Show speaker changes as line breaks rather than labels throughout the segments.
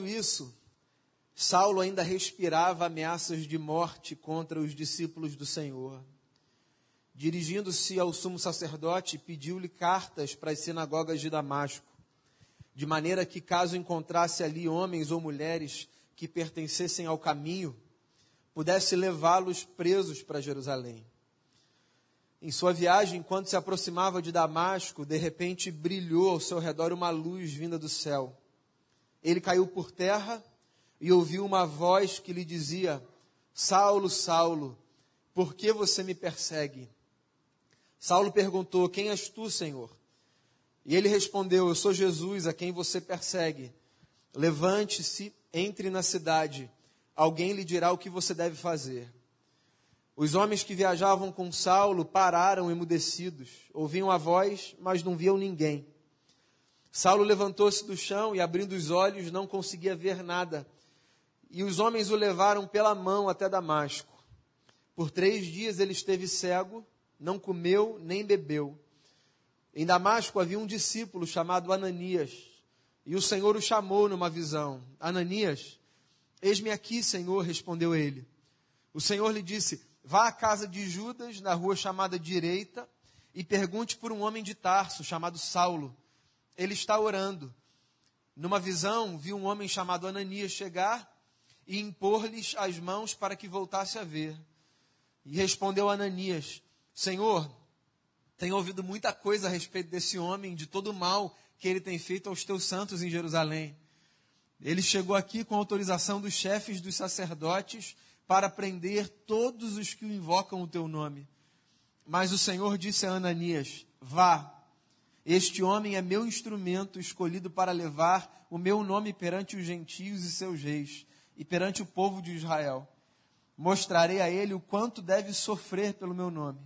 Enquanto isso, Saulo ainda respirava ameaças de morte contra os discípulos do Senhor. Dirigindo-se ao sumo sacerdote, pediu-lhe cartas para as sinagogas de Damasco, de maneira que, caso encontrasse ali homens ou mulheres que pertencessem ao caminho, pudesse levá-los presos para Jerusalém. Em sua viagem, enquanto se aproximava de Damasco, de repente brilhou ao seu redor uma luz vinda do céu. Ele caiu por terra e ouviu uma voz que lhe dizia: Saulo, Saulo, por que você me persegue? Saulo perguntou: Quem és tu, Senhor? E ele respondeu: Eu sou Jesus, a quem você persegue. Levante-se, entre na cidade, alguém lhe dirá o que você deve fazer. Os homens que viajavam com Saulo pararam emudecidos, ouviam a voz, mas não viam ninguém. Saulo levantou-se do chão e, abrindo os olhos, não conseguia ver nada e os homens o levaram pela mão até Damasco. Por três dias ele esteve cego, não comeu nem bebeu. Em Damasco havia um discípulo chamado Ananias, e o Senhor o chamou numa visão: Ananias, eis-me aqui, Senhor, respondeu ele. O Senhor lhe disse: Vá à casa de Judas, na rua chamada Direita, e pergunte por um homem de Tarso, chamado Saulo. Ele está orando. Numa visão, viu um homem chamado Ananias chegar e impor-lhes as mãos para que voltasse a ver. E respondeu Ananias: Senhor, tenho ouvido muita coisa a respeito desse homem, de todo o mal que ele tem feito aos teus santos em Jerusalém. Ele chegou aqui com autorização dos chefes dos sacerdotes para prender todos os que invocam o teu nome. Mas o Senhor disse a Ananias: Vá, este homem é meu instrumento escolhido para levar o meu nome perante os gentios e seus reis e perante o povo de Israel. Mostrarei a ele o quanto deve sofrer pelo meu nome.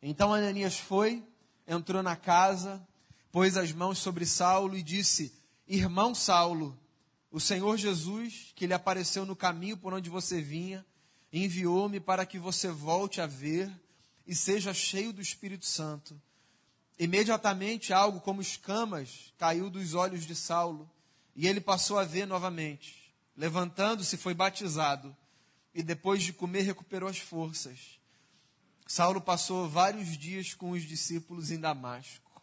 Então Ananias foi, entrou na casa, pôs as mãos sobre Saulo e disse: Irmão Saulo, o Senhor Jesus, que lhe apareceu no caminho por onde você vinha, enviou-me para que você volte a ver e seja cheio do Espírito Santo. Imediatamente algo como escamas caiu dos olhos de Saulo e ele passou a ver novamente. Levantando-se, foi batizado e depois de comer recuperou as forças. Saulo passou vários dias com os discípulos em Damasco.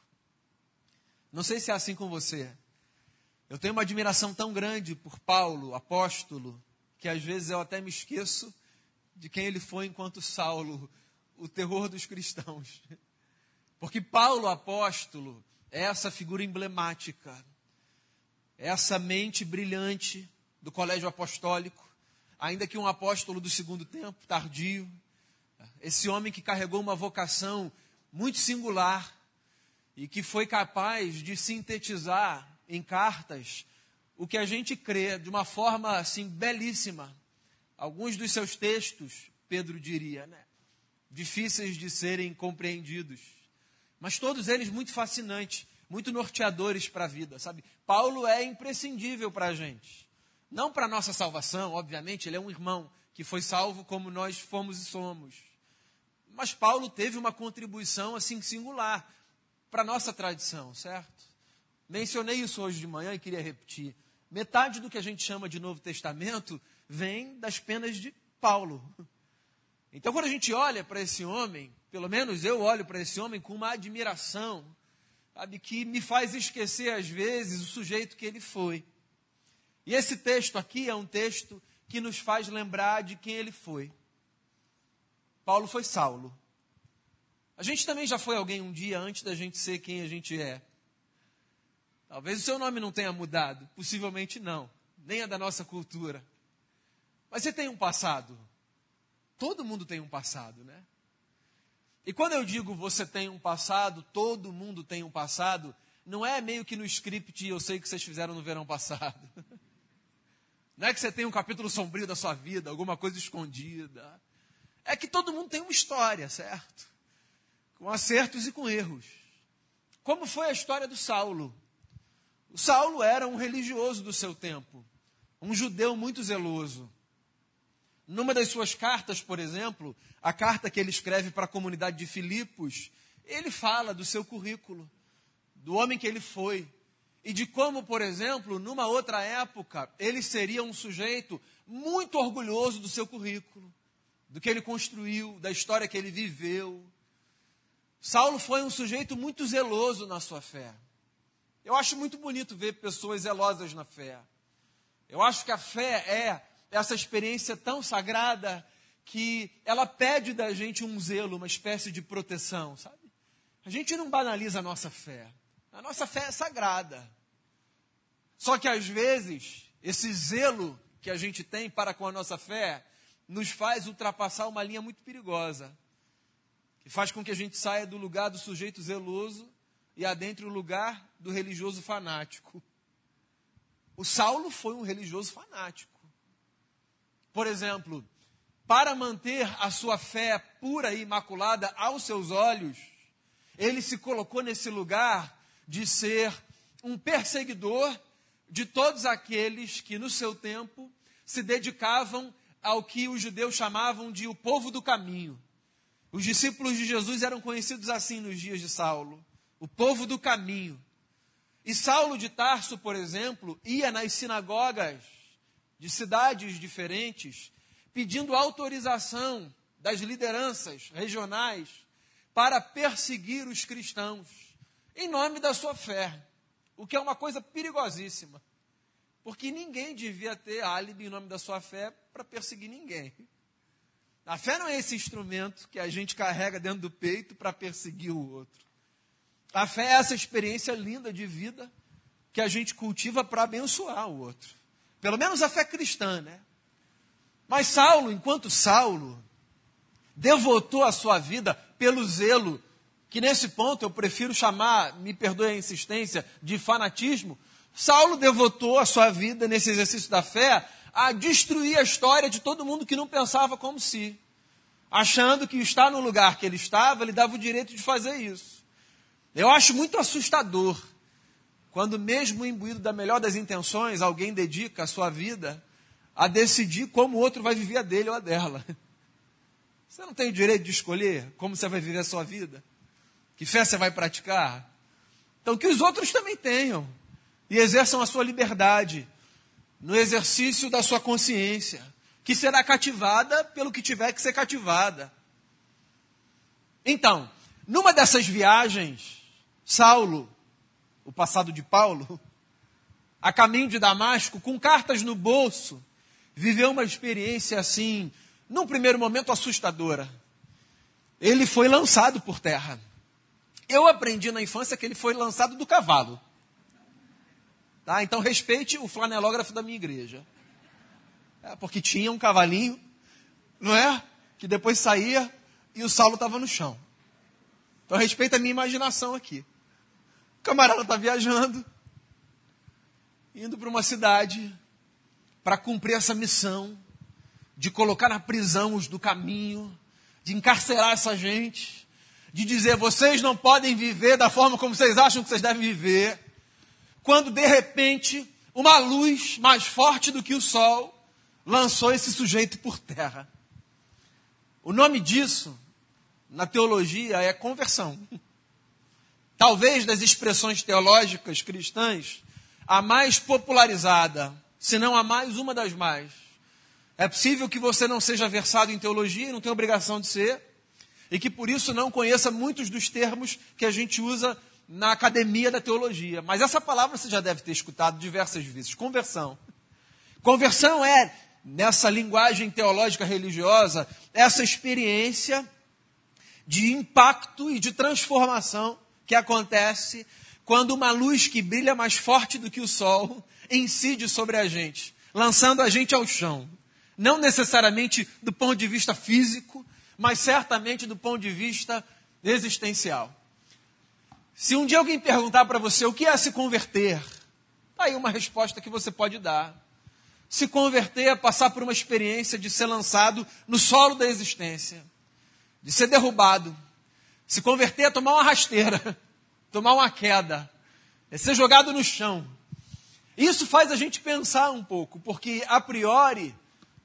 Não sei se é assim com você. Eu tenho uma admiração tão grande por Paulo, apóstolo, que às vezes eu até me esqueço de quem ele foi enquanto Saulo, o terror dos cristãos. Porque Paulo, apóstolo, é essa figura emblemática, é essa mente brilhante, do colégio apostólico, ainda que um apóstolo do segundo tempo, tardio. Esse homem que carregou uma vocação muito singular e que foi capaz de sintetizar em cartas o que a gente crê de uma forma assim belíssima. Alguns dos seus textos, Pedro diria, né? difíceis de serem compreendidos, mas todos eles muito fascinantes, muito norteadores para a vida, sabe? Paulo é imprescindível para a gente. Não para nossa salvação, obviamente, ele é um irmão que foi salvo como nós fomos e somos. Mas Paulo teve uma contribuição assim singular para nossa tradição, certo? Mencionei isso hoje de manhã e queria repetir. Metade do que a gente chama de Novo Testamento vem das penas de Paulo. Então, quando a gente olha para esse homem, pelo menos eu olho para esse homem com uma admiração, sabe, que me faz esquecer às vezes o sujeito que ele foi. E esse texto aqui é um texto que nos faz lembrar de quem ele foi. Paulo foi Saulo. A gente também já foi alguém um dia antes da gente ser quem a gente é. Talvez o seu nome não tenha mudado, possivelmente não, nem a da nossa cultura. Mas você tem um passado. Todo mundo tem um passado, né? E quando eu digo você tem um passado, todo mundo tem um passado, não é meio que no script eu sei que vocês fizeram no verão passado. Não é que você tem um capítulo sombrio da sua vida, alguma coisa escondida. É que todo mundo tem uma história, certo? Com acertos e com erros. Como foi a história do Saulo? O Saulo era um religioso do seu tempo, um judeu muito zeloso. Numa das suas cartas, por exemplo, a carta que ele escreve para a comunidade de Filipos, ele fala do seu currículo, do homem que ele foi, e de como, por exemplo, numa outra época, ele seria um sujeito muito orgulhoso do seu currículo, do que ele construiu, da história que ele viveu. Saulo foi um sujeito muito zeloso na sua fé. Eu acho muito bonito ver pessoas zelosas na fé. Eu acho que a fé é essa experiência tão sagrada que ela pede da gente um zelo, uma espécie de proteção, sabe? A gente não banaliza a nossa fé. A nossa fé é sagrada. Só que às vezes, esse zelo que a gente tem para com a nossa fé nos faz ultrapassar uma linha muito perigosa, que faz com que a gente saia do lugar do sujeito zeloso e adentre o lugar do religioso fanático. O Saulo foi um religioso fanático. Por exemplo, para manter a sua fé pura e imaculada aos seus olhos, ele se colocou nesse lugar de ser um perseguidor de todos aqueles que no seu tempo se dedicavam ao que os judeus chamavam de o povo do caminho. Os discípulos de Jesus eram conhecidos assim nos dias de Saulo, o povo do caminho. E Saulo de Tarso, por exemplo, ia nas sinagogas de cidades diferentes pedindo autorização das lideranças regionais para perseguir os cristãos em nome da sua fé o que é uma coisa perigosíssima. Porque ninguém devia ter álibi em nome da sua fé para perseguir ninguém. A fé não é esse instrumento que a gente carrega dentro do peito para perseguir o outro. A fé é essa experiência linda de vida que a gente cultiva para abençoar o outro. Pelo menos a fé cristã, né? Mas Saulo, enquanto Saulo, devotou a sua vida pelo zelo que nesse ponto eu prefiro chamar, me perdoe a insistência, de fanatismo, Saulo devotou a sua vida nesse exercício da fé a destruir a história de todo mundo que não pensava como si, achando que estar no lugar que ele estava, ele dava o direito de fazer isso. Eu acho muito assustador quando, mesmo imbuído da melhor das intenções, alguém dedica a sua vida a decidir como o outro vai viver a dele ou a dela. Você não tem o direito de escolher como você vai viver a sua vida. Que fé você vai praticar? Então, que os outros também tenham e exerçam a sua liberdade no exercício da sua consciência, que será cativada pelo que tiver que ser cativada. Então, numa dessas viagens, Saulo, o passado de Paulo, a caminho de Damasco, com cartas no bolso, viveu uma experiência assim, num primeiro momento assustadora. Ele foi lançado por terra. Eu aprendi na infância que ele foi lançado do cavalo. Tá? Então respeite o flanelógrafo da minha igreja. É, porque tinha um cavalinho, não é? Que depois saía e o Saulo estava no chão. Então respeita a minha imaginação aqui. O camarada está viajando, indo para uma cidade para cumprir essa missão de colocar na prisão os do caminho, de encarcerar essa gente de dizer vocês não podem viver da forma como vocês acham que vocês devem viver, quando de repente uma luz mais forte do que o sol lançou esse sujeito por terra. O nome disso, na teologia, é conversão. Talvez das expressões teológicas cristãs, a mais popularizada, se não a mais, uma das mais. É possível que você não seja versado em teologia não tenha obrigação de ser, e que por isso não conheça muitos dos termos que a gente usa na academia da teologia. Mas essa palavra você já deve ter escutado diversas vezes: conversão. Conversão é, nessa linguagem teológica religiosa, essa experiência de impacto e de transformação que acontece quando uma luz que brilha mais forte do que o sol incide sobre a gente, lançando a gente ao chão. Não necessariamente do ponto de vista físico, mas certamente do ponto de vista existencial. Se um dia alguém perguntar para você o que é se converter, tá aí uma resposta que você pode dar. Se converter é passar por uma experiência de ser lançado no solo da existência, de ser derrubado. Se converter é tomar uma rasteira, tomar uma queda, é ser jogado no chão. Isso faz a gente pensar um pouco, porque a priori,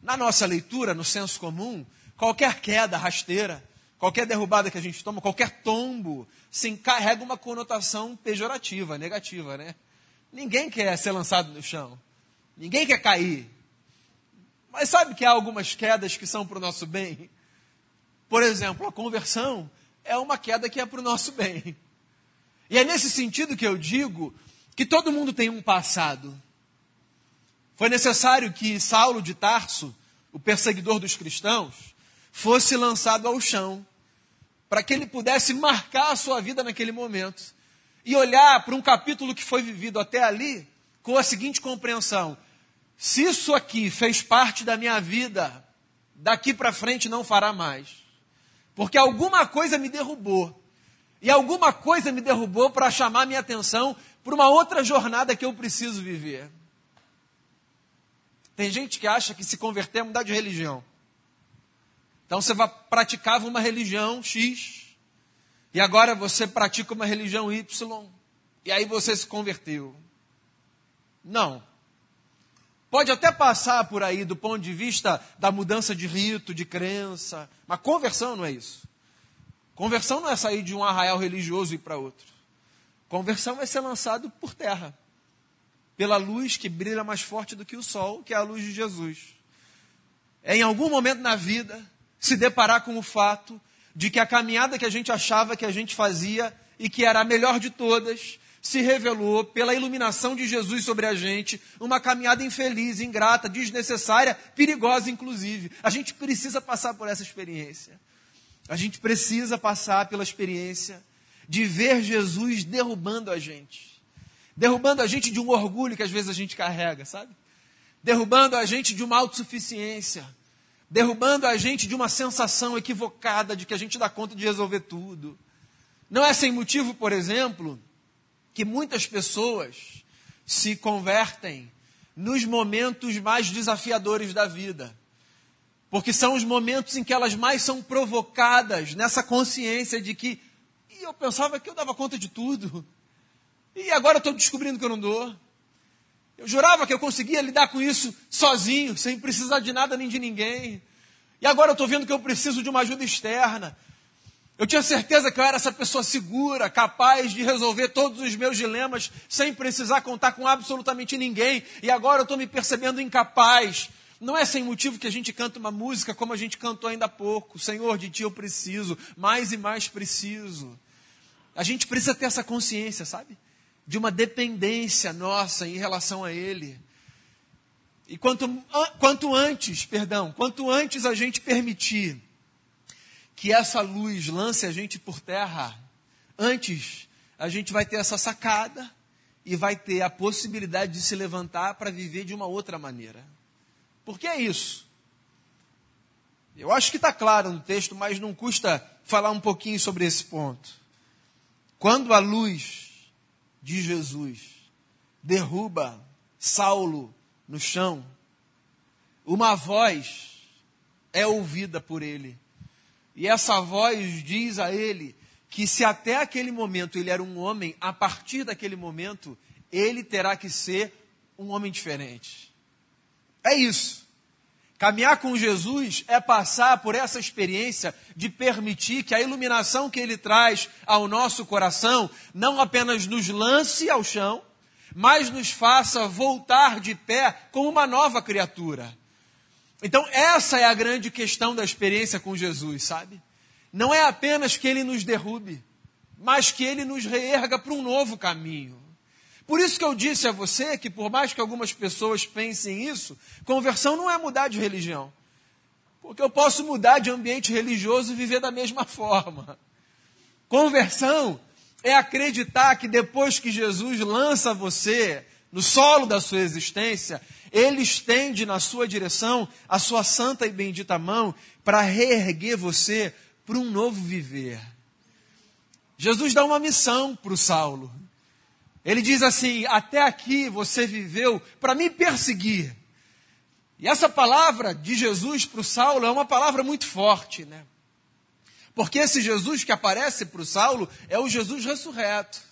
na nossa leitura, no senso comum, Qualquer queda rasteira, qualquer derrubada que a gente toma, qualquer tombo, se encarrega uma conotação pejorativa, negativa, né? Ninguém quer ser lançado no chão. Ninguém quer cair. Mas sabe que há algumas quedas que são para o nosso bem? Por exemplo, a conversão é uma queda que é para o nosso bem. E é nesse sentido que eu digo que todo mundo tem um passado. Foi necessário que Saulo de Tarso, o perseguidor dos cristãos, fosse lançado ao chão, para que ele pudesse marcar a sua vida naquele momento e olhar para um capítulo que foi vivido até ali com a seguinte compreensão: se isso aqui fez parte da minha vida, daqui para frente não fará mais. Porque alguma coisa me derrubou. E alguma coisa me derrubou para chamar minha atenção para uma outra jornada que eu preciso viver. Tem gente que acha que se converter é mudar de religião. Então você praticava uma religião X, e agora você pratica uma religião Y, e aí você se converteu. Não. Pode até passar por aí do ponto de vista da mudança de rito, de crença, mas conversão não é isso. Conversão não é sair de um arraial religioso e ir para outro. Conversão é ser lançado por terra, pela luz que brilha mais forte do que o sol, que é a luz de Jesus. É em algum momento na vida se deparar com o fato de que a caminhada que a gente achava que a gente fazia e que era a melhor de todas, se revelou pela iluminação de Jesus sobre a gente, uma caminhada infeliz, ingrata, desnecessária, perigosa inclusive. A gente precisa passar por essa experiência. A gente precisa passar pela experiência de ver Jesus derrubando a gente. Derrubando a gente de um orgulho que às vezes a gente carrega, sabe? Derrubando a gente de uma autossuficiência. Derrubando a gente de uma sensação equivocada de que a gente dá conta de resolver tudo. Não é sem motivo, por exemplo, que muitas pessoas se convertem nos momentos mais desafiadores da vida. Porque são os momentos em que elas mais são provocadas nessa consciência de que e eu pensava que eu dava conta de tudo. E agora estou descobrindo que eu não dou. Eu jurava que eu conseguia lidar com isso sozinho, sem precisar de nada nem de ninguém. E agora eu estou vendo que eu preciso de uma ajuda externa. Eu tinha certeza que eu era essa pessoa segura, capaz de resolver todos os meus dilemas sem precisar contar com absolutamente ninguém. E agora eu estou me percebendo incapaz. Não é sem motivo que a gente canta uma música como a gente cantou ainda há pouco. Senhor, de ti eu preciso, mais e mais preciso. A gente precisa ter essa consciência, sabe? De uma dependência nossa em relação a Ele. E quanto, quanto antes, perdão, quanto antes a gente permitir que essa luz lance a gente por terra, antes a gente vai ter essa sacada e vai ter a possibilidade de se levantar para viver de uma outra maneira. Por que é isso? Eu acho que está claro no texto, mas não custa falar um pouquinho sobre esse ponto. Quando a luz de Jesus derruba Saulo no chão, uma voz é ouvida por ele e essa voz diz a ele que se até aquele momento ele era um homem, a partir daquele momento ele terá que ser um homem diferente. É isso. Caminhar com Jesus é passar por essa experiência de permitir que a iluminação que ele traz ao nosso coração não apenas nos lance ao chão, mas nos faça voltar de pé como uma nova criatura. Então, essa é a grande questão da experiência com Jesus, sabe? Não é apenas que ele nos derrube, mas que ele nos reerga para um novo caminho. Por isso que eu disse a você que, por mais que algumas pessoas pensem isso, conversão não é mudar de religião. Porque eu posso mudar de ambiente religioso e viver da mesma forma. Conversão é acreditar que depois que Jesus lança você no solo da sua existência, ele estende na sua direção a sua santa e bendita mão para reerguer você para um novo viver. Jesus dá uma missão para o Saulo. Ele diz assim: Até aqui você viveu para me perseguir. E essa palavra de Jesus para o Saulo é uma palavra muito forte, né? Porque esse Jesus que aparece para o Saulo é o Jesus ressurreto.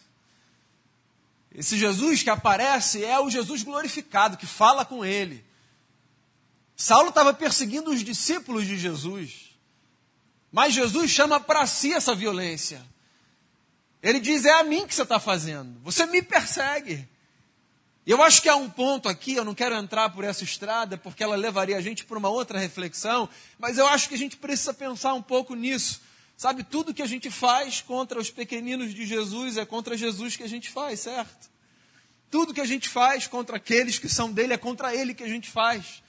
Esse Jesus que aparece é o Jesus glorificado, que fala com ele. Saulo estava perseguindo os discípulos de Jesus. Mas Jesus chama para si essa violência. Ele diz: É a mim que você está fazendo. Você me persegue. E eu acho que há um ponto aqui, eu não quero entrar por essa estrada, porque ela levaria a gente para uma outra reflexão, mas eu acho que a gente precisa pensar um pouco nisso. Sabe, tudo que a gente faz contra os pequeninos de Jesus é contra Jesus que a gente faz, certo? Tudo que a gente faz contra aqueles que são dele é contra ele que a gente faz.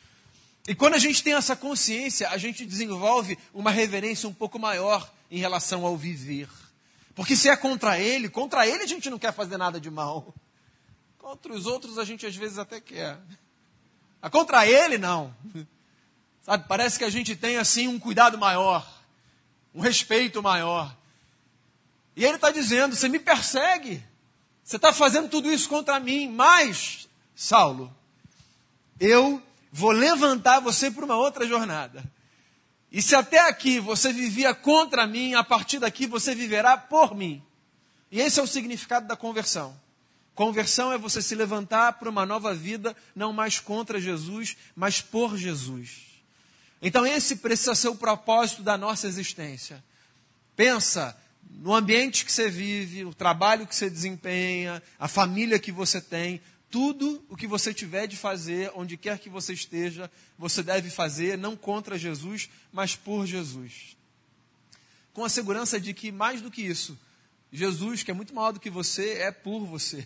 E quando a gente tem essa consciência, a gente desenvolve uma reverência um pouco maior em relação ao viver. Porque se é contra ele, contra ele a gente não quer fazer nada de mal. Contra os outros a gente às vezes até quer. Mas contra ele, não. Sabe, parece que a gente tem assim um cuidado maior, um respeito maior. E ele está dizendo: você me persegue, você está fazendo tudo isso contra mim, mas, Saulo, eu vou levantar você para uma outra jornada. E se até aqui você vivia contra mim, a partir daqui você viverá por mim. E esse é o significado da conversão. Conversão é você se levantar para uma nova vida, não mais contra Jesus, mas por Jesus. Então, esse precisa ser o propósito da nossa existência. Pensa no ambiente que você vive, o trabalho que você desempenha, a família que você tem, tudo o que você tiver de fazer, onde quer que você esteja, você deve fazer não contra Jesus, mas por Jesus. Com a segurança de que, mais do que isso, Jesus, que é muito maior do que você, é por você.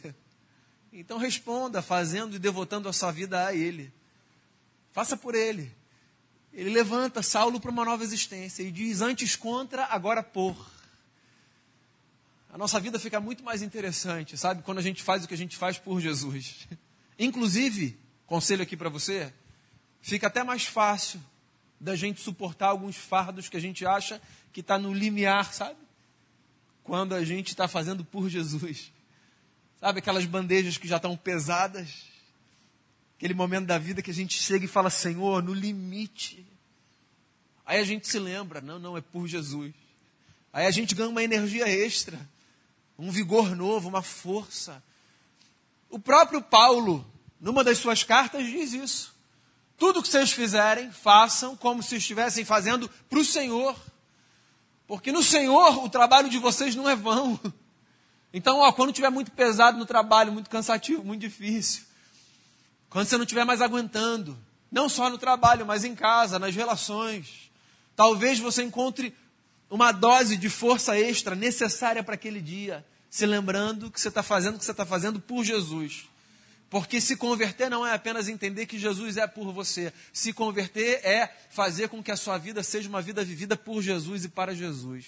Então responda fazendo e devotando a sua vida a Ele. Faça por Ele. Ele levanta Saulo para uma nova existência e diz: antes contra, agora por. A nossa vida fica muito mais interessante, sabe? Quando a gente faz o que a gente faz por Jesus. Inclusive, conselho aqui para você, fica até mais fácil da gente suportar alguns fardos que a gente acha que está no limiar, sabe? quando a gente está fazendo por Jesus. Sabe aquelas bandejas que já estão pesadas? Aquele momento da vida que a gente chega e fala, Senhor, no limite. Aí a gente se lembra, não, não, é por Jesus. Aí a gente ganha uma energia extra, um vigor novo, uma força. O próprio Paulo, numa das suas cartas, diz isso. Tudo que vocês fizerem, façam como se estivessem fazendo para o Senhor. Porque no Senhor o trabalho de vocês não é vão. Então, ó, quando tiver muito pesado no trabalho, muito cansativo, muito difícil, quando você não estiver mais aguentando, não só no trabalho, mas em casa, nas relações, talvez você encontre uma dose de força extra necessária para aquele dia, se lembrando que você está fazendo o que você está fazendo por Jesus. Porque se converter não é apenas entender que Jesus é por você. Se converter é fazer com que a sua vida seja uma vida vivida por Jesus e para Jesus.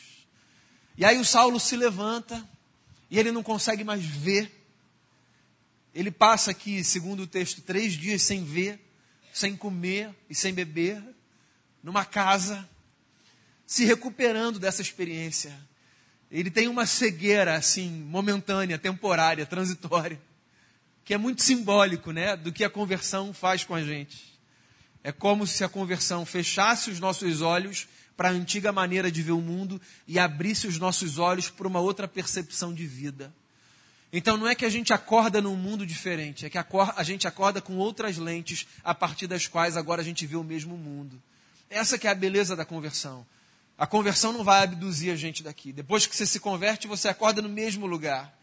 E aí o Saulo se levanta e ele não consegue mais ver. Ele passa aqui, segundo o texto, três dias sem ver, sem comer e sem beber, numa casa, se recuperando dessa experiência. Ele tem uma cegueira assim, momentânea, temporária, transitória que é muito simbólico né, do que a conversão faz com a gente. É como se a conversão fechasse os nossos olhos para a antiga maneira de ver o mundo e abrisse os nossos olhos para uma outra percepção de vida. Então não é que a gente acorda num mundo diferente, é que a gente acorda com outras lentes a partir das quais agora a gente vê o mesmo mundo. Essa que é a beleza da conversão. A conversão não vai abduzir a gente daqui. Depois que você se converte, você acorda no mesmo lugar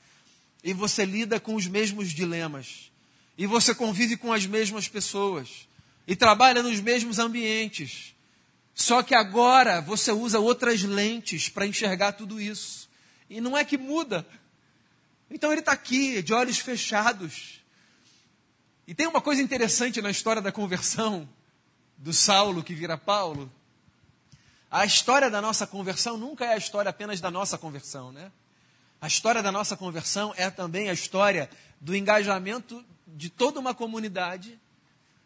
e você lida com os mesmos dilemas, e você convive com as mesmas pessoas, e trabalha nos mesmos ambientes. Só que agora você usa outras lentes para enxergar tudo isso. E não é que muda. Então ele está aqui, de olhos fechados. E tem uma coisa interessante na história da conversão do Saulo que vira Paulo. A história da nossa conversão nunca é a história apenas da nossa conversão, né? A história da nossa conversão é também a história do engajamento de toda uma comunidade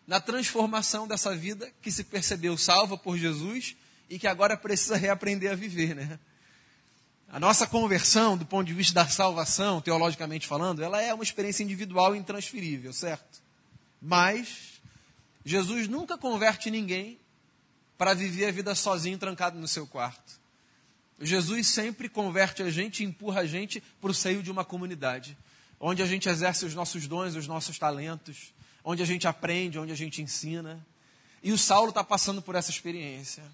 na transformação dessa vida que se percebeu salva por Jesus e que agora precisa reaprender a viver, né? A nossa conversão, do ponto de vista da salvação, teologicamente falando, ela é uma experiência individual e intransferível, certo? Mas Jesus nunca converte ninguém para viver a vida sozinho, trancado no seu quarto. Jesus sempre converte a gente e empurra a gente para o seio de uma comunidade, onde a gente exerce os nossos dons, os nossos talentos, onde a gente aprende, onde a gente ensina. E o Saulo está passando por essa experiência.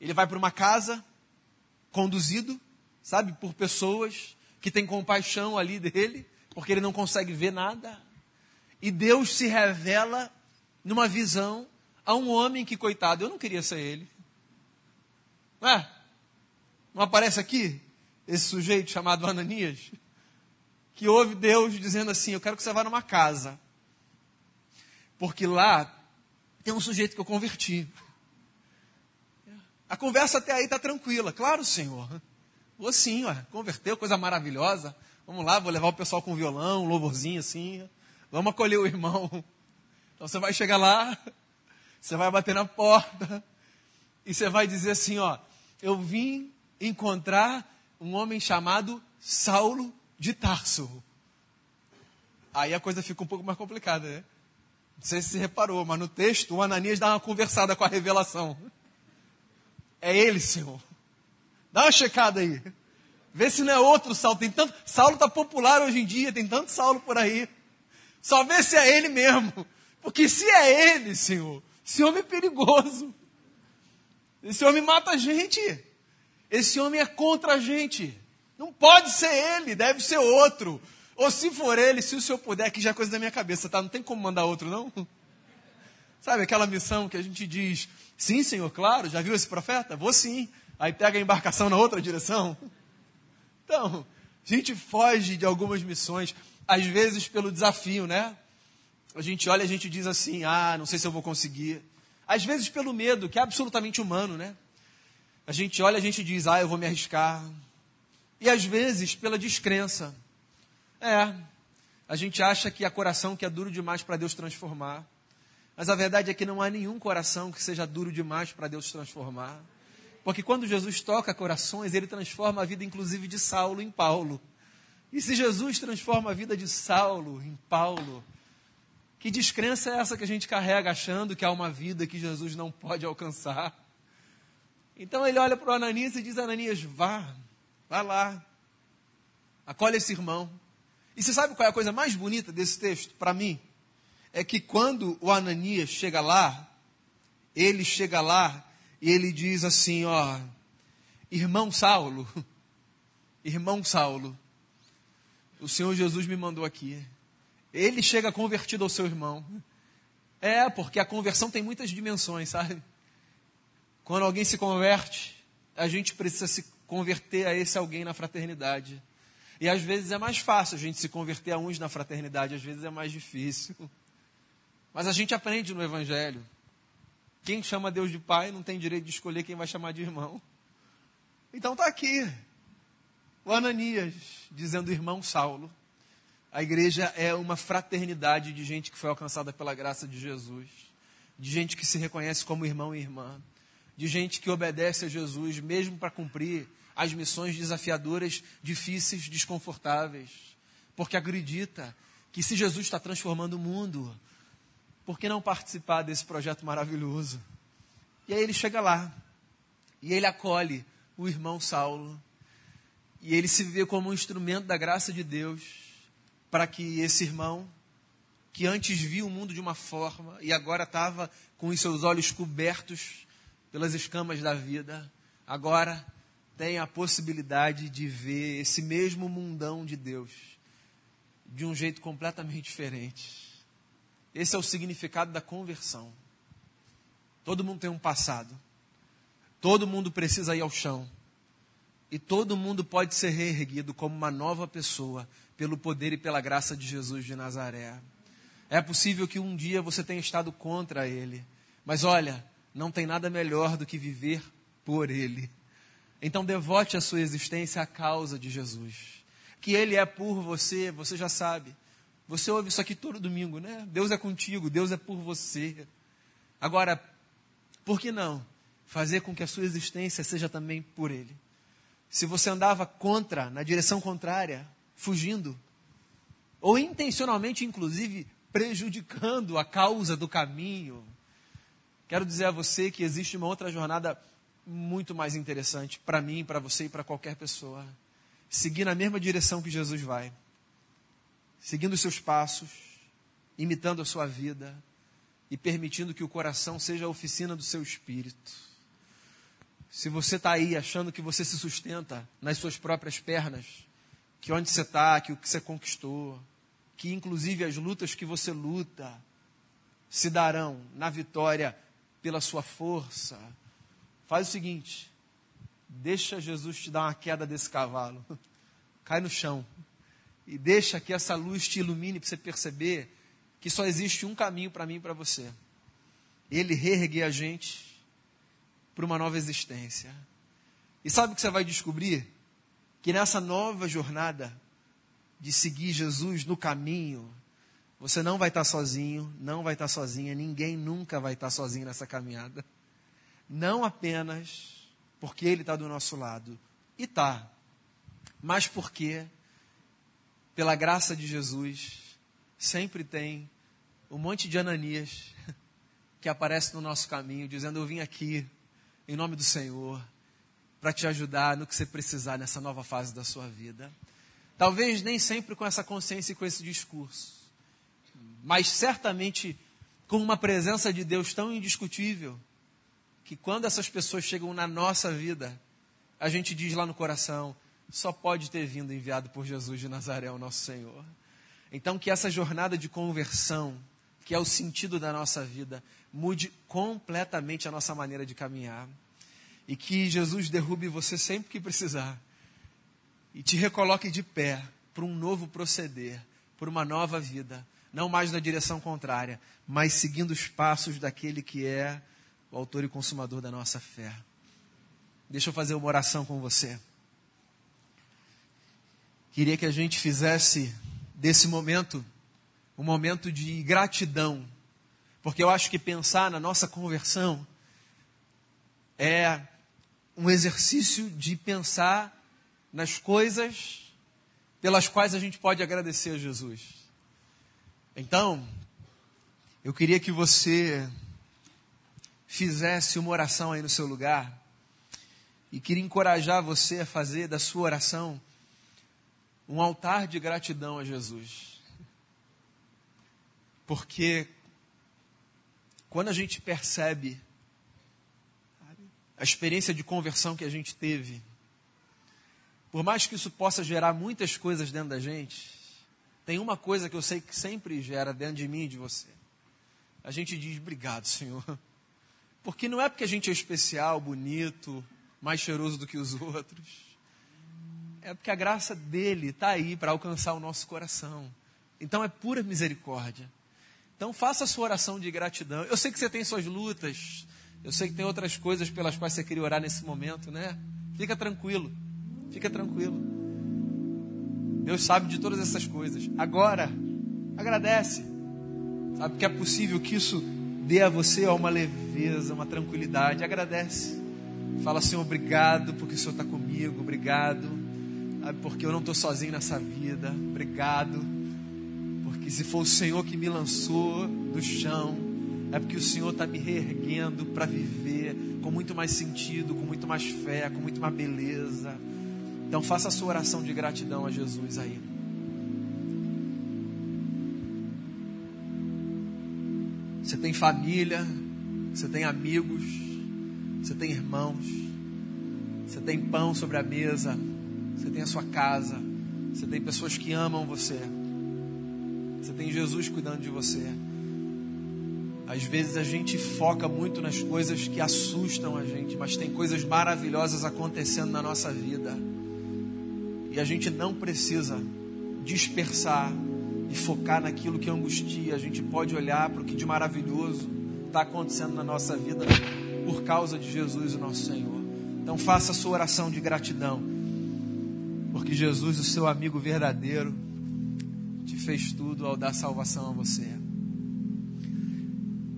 Ele vai para uma casa, conduzido, sabe, por pessoas que têm compaixão ali dele, porque ele não consegue ver nada. E Deus se revela numa visão a um homem que, coitado, eu não queria ser ele. Não é? Não aparece aqui esse sujeito chamado Ananias? Que ouve Deus dizendo assim: Eu quero que você vá numa casa. Porque lá tem um sujeito que eu converti. A conversa até aí está tranquila. Claro, Senhor. Vou sim, ué. converteu, coisa maravilhosa. Vamos lá, vou levar o pessoal com violão, um louvorzinho assim. Vamos acolher o irmão. Então você vai chegar lá, você vai bater na porta e você vai dizer assim, ó, eu vim encontrar um homem chamado Saulo de Tarso. Aí a coisa fica um pouco mais complicada, né? Não sei se você reparou, mas no texto o Ananias dá uma conversada com a revelação. É ele, Senhor. Dá uma checada aí. Vê se não é outro Saulo. Tem tanto... Saulo está popular hoje em dia, tem tanto Saulo por aí. Só vê se é ele mesmo. Porque se é ele, Senhor, esse homem é perigoso. Esse homem mata a gente. Esse homem é contra a gente. Não pode ser ele, deve ser outro. Ou se for ele, se o senhor puder, que já é coisa da minha cabeça, tá? Não tem como mandar outro, não? Sabe aquela missão que a gente diz, sim, senhor, claro, já viu esse profeta? Vou sim. Aí pega a embarcação na outra direção. Então, a gente foge de algumas missões, às vezes pelo desafio, né? A gente olha e a gente diz assim: ah, não sei se eu vou conseguir. Às vezes pelo medo, que é absolutamente humano, né? A gente olha e a gente diz: ah, eu vou me arriscar. E às vezes pela descrença. É, a gente acha que há coração que é duro demais para Deus transformar. Mas a verdade é que não há nenhum coração que seja duro demais para Deus transformar. Porque quando Jesus toca corações, ele transforma a vida, inclusive, de Saulo em Paulo. E se Jesus transforma a vida de Saulo em Paulo, que descrença é essa que a gente carrega achando que há uma vida que Jesus não pode alcançar? Então ele olha para o Ananias e diz: Ananias, vá, vá lá, acolhe esse irmão. E você sabe qual é a coisa mais bonita desse texto, para mim? É que quando o Ananias chega lá, ele chega lá e ele diz assim: Ó, irmão Saulo, irmão Saulo, o Senhor Jesus me mandou aqui ele chega convertido ao seu irmão. É, porque a conversão tem muitas dimensões, sabe? Quando alguém se converte, a gente precisa se converter a esse alguém na fraternidade. E às vezes é mais fácil a gente se converter a uns na fraternidade, às vezes é mais difícil. Mas a gente aprende no Evangelho. Quem chama Deus de pai não tem direito de escolher quem vai chamar de irmão. Então está aqui o Ananias dizendo irmão Saulo. A igreja é uma fraternidade de gente que foi alcançada pela graça de Jesus, de gente que se reconhece como irmão e irmã, de gente que obedece a Jesus mesmo para cumprir as missões desafiadoras, difíceis, desconfortáveis, porque acredita que se Jesus está transformando o mundo, por que não participar desse projeto maravilhoso? E aí ele chega lá, e ele acolhe o irmão Saulo, e ele se vê como um instrumento da graça de Deus para que esse irmão, que antes via o mundo de uma forma e agora estava com os seus olhos cobertos pelas escamas da vida, agora tem a possibilidade de ver esse mesmo mundão de Deus de um jeito completamente diferente. Esse é o significado da conversão. Todo mundo tem um passado. Todo mundo precisa ir ao chão. E todo mundo pode ser reerguido como uma nova pessoa pelo poder e pela graça de Jesus de Nazaré. É possível que um dia você tenha estado contra Ele, mas olha, não tem nada melhor do que viver por Ele. Então devote a sua existência à causa de Jesus. Que Ele é por você, você já sabe. Você ouve isso aqui todo domingo, né? Deus é contigo, Deus é por você. Agora, por que não fazer com que a sua existência seja também por Ele? Se você andava contra, na direção contrária, fugindo, ou intencionalmente, inclusive, prejudicando a causa do caminho. Quero dizer a você que existe uma outra jornada muito mais interessante para mim, para você e para qualquer pessoa. Seguir na mesma direção que Jesus vai, seguindo os seus passos, imitando a sua vida e permitindo que o coração seja a oficina do seu espírito. Se você está aí achando que você se sustenta nas suas próprias pernas, que onde você está, que o que você conquistou, que inclusive as lutas que você luta se darão na vitória pela sua força. Faz o seguinte: deixa Jesus te dar uma queda desse cavalo, cai no chão e deixa que essa luz te ilumine para você perceber que só existe um caminho para mim e para você. Ele reergue a gente para uma nova existência. E sabe o que você vai descobrir? Que nessa nova jornada de seguir Jesus no caminho, você não vai estar sozinho, não vai estar sozinha, ninguém nunca vai estar sozinho nessa caminhada. Não apenas porque Ele está do nosso lado, e está, mas porque, pela graça de Jesus, sempre tem um monte de Ananias que aparece no nosso caminho, dizendo: Eu vim aqui, em nome do Senhor, para te ajudar no que você precisar nessa nova fase da sua vida. Talvez nem sempre com essa consciência e com esse discurso, mas certamente com uma presença de Deus tão indiscutível que quando essas pessoas chegam na nossa vida, a gente diz lá no coração: só pode ter vindo enviado por Jesus de Nazaré, o nosso Senhor. Então, que essa jornada de conversão, que é o sentido da nossa vida, mude completamente a nossa maneira de caminhar e que Jesus derrube você sempre que precisar e te recoloque de pé para um novo proceder, por uma nova vida, não mais na direção contrária, mas seguindo os passos daquele que é o autor e consumador da nossa fé. Deixa eu fazer uma oração com você. Queria que a gente fizesse desse momento um momento de gratidão, porque eu acho que pensar na nossa conversão é um exercício de pensar nas coisas pelas quais a gente pode agradecer a Jesus. Então, eu queria que você fizesse uma oração aí no seu lugar e queria encorajar você a fazer da sua oração um altar de gratidão a Jesus. Porque quando a gente percebe a experiência de conversão que a gente teve, por mais que isso possa gerar muitas coisas dentro da gente, tem uma coisa que eu sei que sempre gera dentro de mim e de você. A gente diz obrigado, Senhor. Porque não é porque a gente é especial, bonito, mais cheiroso do que os outros. É porque a graça dele está aí para alcançar o nosso coração. Então é pura misericórdia. Então faça a sua oração de gratidão. Eu sei que você tem suas lutas, eu sei que tem outras coisas pelas quais você queria orar nesse momento, né? Fica tranquilo. Fica tranquilo. Deus sabe de todas essas coisas. Agora, agradece. Sabe que é possível que isso dê a você uma leveza, uma tranquilidade. Agradece. Fala, Senhor, obrigado porque o Senhor está comigo. Obrigado. Sabe, porque eu não estou sozinho nessa vida. Obrigado. Porque se for o Senhor que me lançou do chão, é porque o Senhor está me reerguendo para viver com muito mais sentido, com muito mais fé, com muito mais beleza. Então faça a sua oração de gratidão a Jesus aí. Você tem família, você tem amigos, você tem irmãos, você tem pão sobre a mesa, você tem a sua casa, você tem pessoas que amam você, você tem Jesus cuidando de você. Às vezes a gente foca muito nas coisas que assustam a gente, mas tem coisas maravilhosas acontecendo na nossa vida. E a gente não precisa dispersar e focar naquilo que angustia. A gente pode olhar para o que de maravilhoso está acontecendo na nossa vida por causa de Jesus, o nosso Senhor. Então faça a sua oração de gratidão, porque Jesus, o seu amigo verdadeiro, te fez tudo ao dar salvação a você.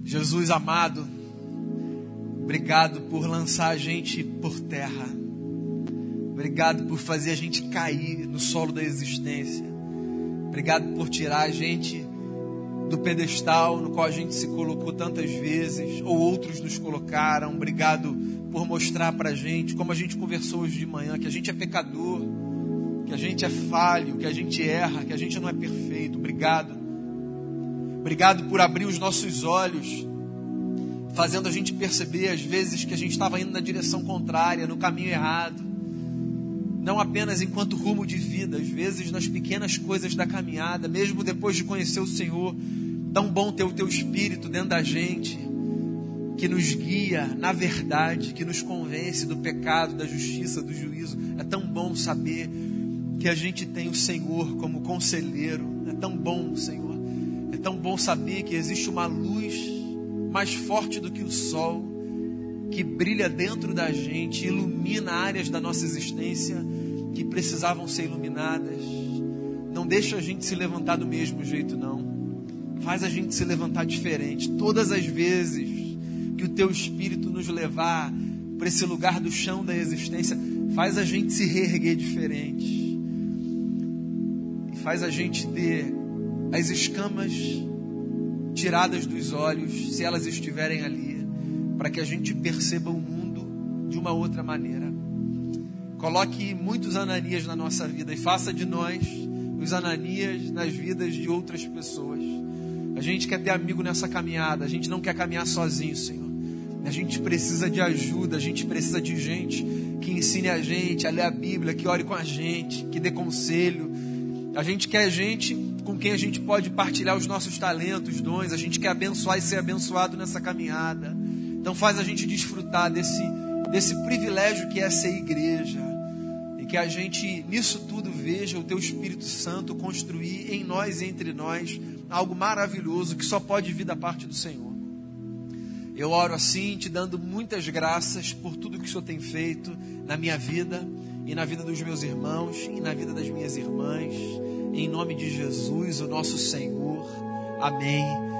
Jesus amado, obrigado por lançar a gente por terra. Obrigado por fazer a gente cair no solo da existência. Obrigado por tirar a gente do pedestal no qual a gente se colocou tantas vezes, ou outros nos colocaram. Obrigado por mostrar para a gente, como a gente conversou hoje de manhã, que a gente é pecador, que a gente é falho, que a gente erra, que a gente não é perfeito. Obrigado Obrigado por abrir os nossos olhos, fazendo a gente perceber às vezes que a gente estava indo na direção contrária, no caminho errado. não apenas enquanto rumo de vida, às vezes nas pequenas coisas da caminhada, mesmo depois de conhecer o Senhor, tão bom ter o teu espírito dentro da gente, que nos guia na verdade, que nos convence do pecado, da justiça, do juízo. É tão bom saber que a gente tem o Senhor como conselheiro. É tão bom, Senhor. É tão bom saber que existe uma luz mais forte do que o sol que brilha dentro da gente, ilumina áreas da nossa existência que precisavam ser iluminadas. Não deixa a gente se levantar do mesmo jeito, não. Faz a gente se levantar diferente. Todas as vezes que o teu espírito nos levar para esse lugar do chão da existência, faz a gente se reerguer diferente. Faz a gente ter as escamas tiradas dos olhos, se elas estiverem ali, para que a gente perceba o mundo de uma outra maneira. Coloque muitos Ananias na nossa vida e faça de nós os Ananias nas vidas de outras pessoas. A gente quer ter amigo nessa caminhada, a gente não quer caminhar sozinho, Senhor. A gente precisa de ajuda, a gente precisa de gente que ensine a gente a ler a Bíblia, que ore com a gente, que dê conselho. A gente quer gente com quem a gente pode partilhar os nossos talentos, dons, a gente quer abençoar e ser abençoado nessa caminhada. Então faz a gente desfrutar desse, desse privilégio que é ser igreja. E que a gente, nisso tudo, veja o Teu Espírito Santo construir em nós e entre nós algo maravilhoso que só pode vir da parte do Senhor. Eu oro assim, te dando muitas graças por tudo que o Senhor tem feito na minha vida e na vida dos meus irmãos e na vida das minhas irmãs. Em nome de Jesus, o nosso Senhor. Amém